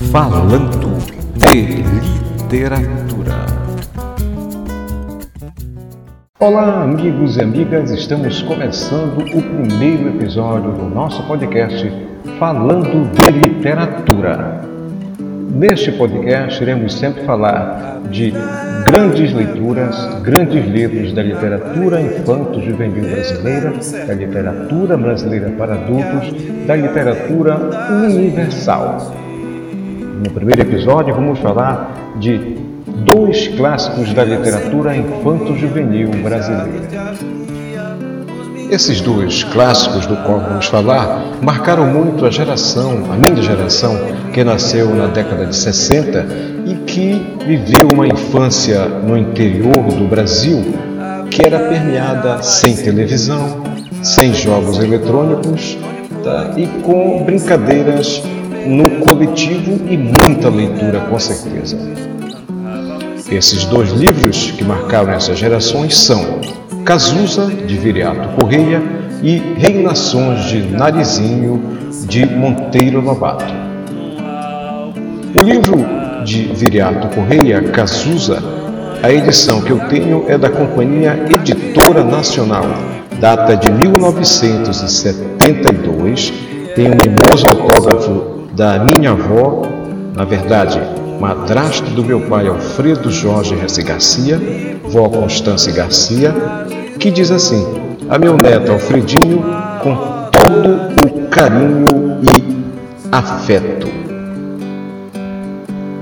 Falando de literatura. Olá, amigos e amigas, estamos começando o primeiro episódio do nosso podcast Falando de Literatura. Neste podcast, iremos sempre falar de grandes leituras, grandes livros da literatura infanto-juvenil brasileira, da literatura brasileira para adultos, da literatura universal. No primeiro episódio, vamos falar de dois clássicos da literatura infanto-juvenil brasileira. Esses dois clássicos do qual vamos falar marcaram muito a geração, a minha geração, que nasceu na década de 60 e que viveu uma infância no interior do Brasil que era permeada sem televisão, sem jogos eletrônicos tá? e com brincadeiras no coletivo e muita leitura, com certeza. Esses dois livros que marcaram essas gerações são Cazuza, de Viriato Correia, e Reinações de Narizinho, de Monteiro Lobato. O livro de Viriato Correia, Cazuza, a edição que eu tenho é da Companhia Editora Nacional, data de 1972, tem um mimoso autógrafo da minha avó, na verdade, madrasto do meu pai Alfredo Jorge Resse Garcia, vó Constância Garcia, que diz assim: A meu neto Alfredinho, com todo o carinho e afeto.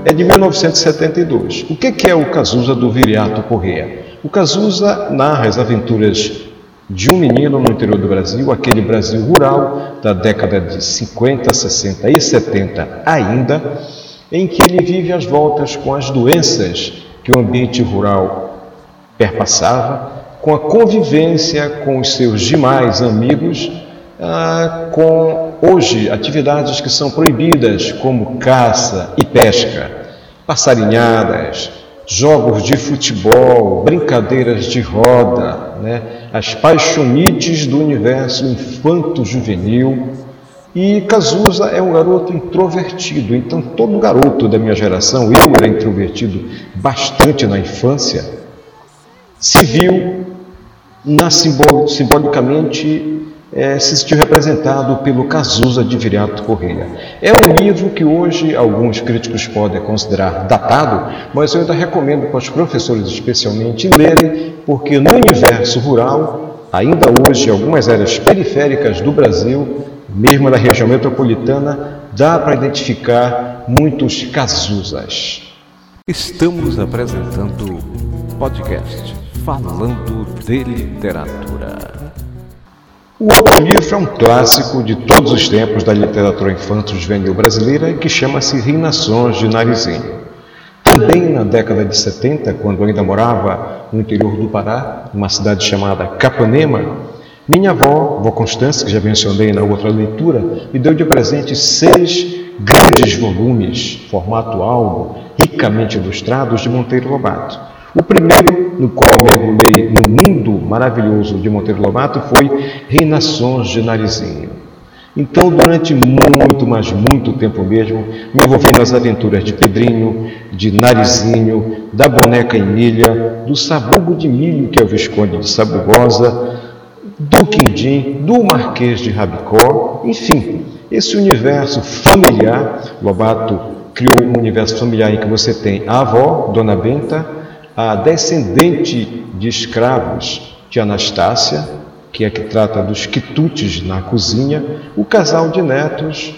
É de 1972. O que é o Cazuza do Viriato Correa? O Cazuza narra as aventuras de um menino no interior do Brasil, aquele Brasil rural da década de 50, 60 e 70 ainda, em que ele vive as voltas com as doenças que o ambiente rural perpassava, com a convivência com os seus demais amigos, ah, com hoje atividades que são proibidas, como caça e pesca, passarinhadas, jogos de futebol, brincadeiras de roda, né? as paixonites do universo infanto-juvenil. E Cazuza é um garoto introvertido, então todo garoto da minha geração, eu era introvertido bastante na infância, se viu na simbol, simbolicamente é, se sentiu representado pelo Cazuza de Viriato Correia. É um livro que hoje alguns críticos podem considerar datado, mas eu ainda recomendo para os professores especialmente lerem, porque no universo rural, ainda hoje, algumas áreas periféricas do Brasil, mesmo da região metropolitana, dá para identificar muitos Cazuzas. Estamos apresentando o podcast Falando de Literatura. O outro livro é um clássico de todos os tempos da literatura infanto-juvenil brasileira que chama-se Reinações de Narizinho. Também na década de 70, quando ainda morava no interior do Pará, numa cidade chamada Capanema, minha avó, vó Constância, que já mencionei na outra leitura, me deu de presente seis grandes volumes, formato álbum, ricamente ilustrados, de Monteiro Lobato. O primeiro no qual mergulhei no mundo maravilhoso de Monteiro Lobato foi Reinações de Narizinho. Então, durante muito, mas muito tempo mesmo, me envolvi nas aventuras de Pedrinho, de Narizinho, da boneca Emília, do sabugo de milho, que é o Visconde de Sabugosa, do Quindim, do Marquês de Rabicó, enfim, esse universo familiar. Lobato criou um universo familiar em que você tem a avó, Dona Benta, a descendente de escravos de Anastácia, que é que trata dos quitutes na cozinha, o casal de netos,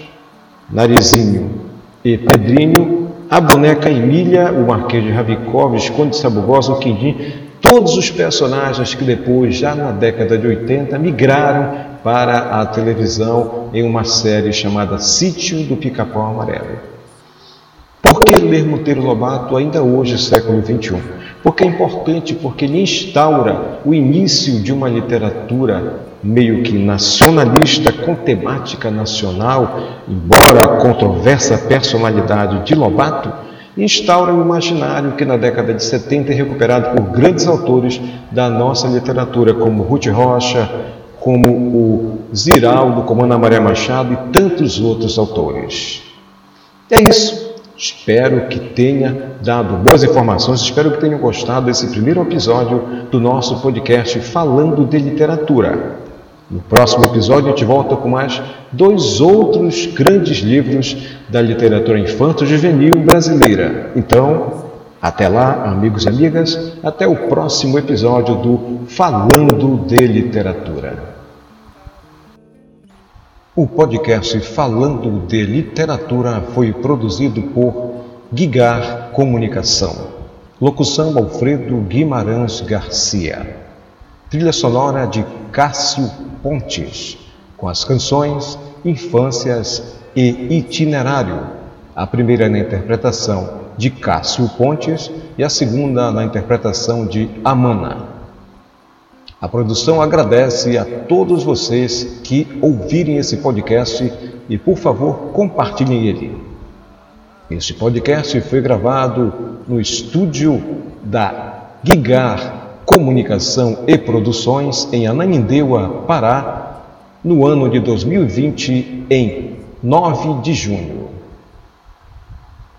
Narizinho e Pedrinho, a boneca Emília, o Marquês de Rabicó, Visconde de Sabugosa, o Quindim, todos os personagens que depois, já na década de 80, migraram para a televisão em uma série chamada Sítio do Pica-Pau Amarelo. Por que ler Monteiro Lobato ainda hoje, século XXI? Porque é importante, porque ele instaura o início de uma literatura meio que nacionalista, com temática nacional, embora a controversa personalidade de Lobato, instaura o imaginário que na década de 70 é recuperado por grandes autores da nossa literatura, como Ruth Rocha, como o Ziraldo, como Ana Maria Machado e tantos outros autores. É isso. Espero que tenha dado boas informações, espero que tenham gostado desse primeiro episódio do nosso podcast Falando de Literatura. No próximo episódio, a gente volta com mais dois outros grandes livros da literatura infanto-juvenil brasileira. Então, até lá, amigos e amigas, até o próximo episódio do Falando de Literatura. O podcast Falando de Literatura foi produzido por Guigar Comunicação. Locução Alfredo Guimarães Garcia. Trilha sonora de Cássio Pontes, com as canções Infâncias e Itinerário. A primeira na interpretação de Cássio Pontes e a segunda na interpretação de Amana. A produção agradece a todos vocês que ouvirem esse podcast e, por favor, compartilhem ele. Este podcast foi gravado no estúdio da Gigar Comunicação e Produções em Ananindeua, Pará, no ano de 2020, em 9 de junho.